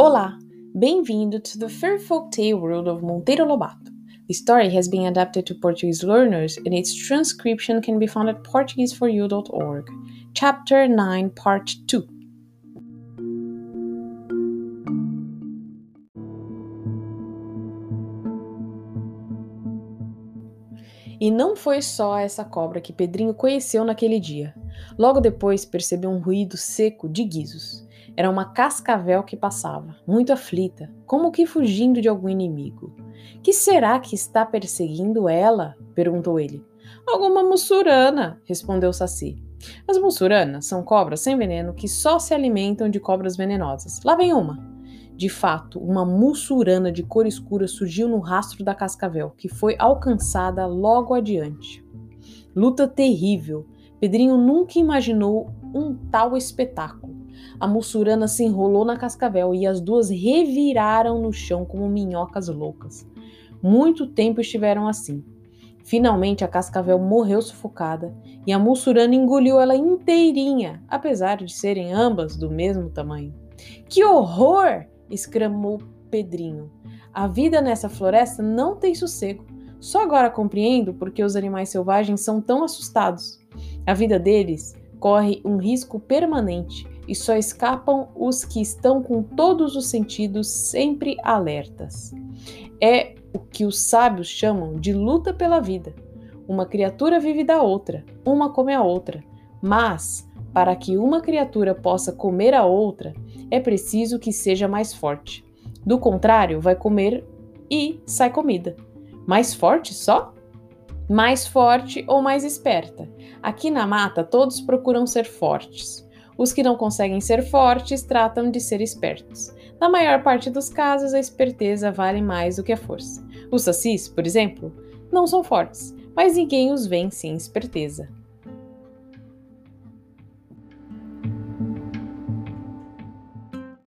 Olá, bem-vindo to the Fair Folk Tale world of Monteiro Lobato. The story has been adapted to Portuguese learners and its transcription can be found at portugueseforyou.org. Chapter 9, Part 2. E não foi só essa cobra que Pedrinho conheceu naquele dia. Logo depois percebeu um ruído seco de guizos. Era uma cascavel que passava, muito aflita, como que fugindo de algum inimigo. Que será que está perseguindo ela? perguntou ele. Alguma mussurana, respondeu Saci. As mussuranas são cobras sem veneno que só se alimentam de cobras venenosas. Lá vem uma. De fato, uma mussurana de cor escura surgiu no rastro da cascavel, que foi alcançada logo adiante. Luta terrível. Pedrinho nunca imaginou um tal espetáculo. A mussurana se enrolou na cascavel e as duas reviraram no chão como minhocas loucas. Muito tempo estiveram assim. Finalmente a cascavel morreu sufocada e a mussurana engoliu ela inteirinha, apesar de serem ambas do mesmo tamanho. Que horror! exclamou Pedrinho. A vida nessa floresta não tem sossego. Só agora compreendo por que os animais selvagens são tão assustados. A vida deles corre um risco permanente e só escapam os que estão com todos os sentidos sempre alertas. É o que os sábios chamam de luta pela vida. Uma criatura vive da outra, uma come a outra, mas para que uma criatura possa comer a outra, é preciso que seja mais forte. Do contrário, vai comer e sai comida. Mais forte só? Mais forte ou mais esperta. Aqui na mata, todos procuram ser fortes. Os que não conseguem ser fortes tratam de ser espertos. Na maior parte dos casos, a esperteza vale mais do que a força. Os sacis, por exemplo, não são fortes, mas ninguém os vence em esperteza.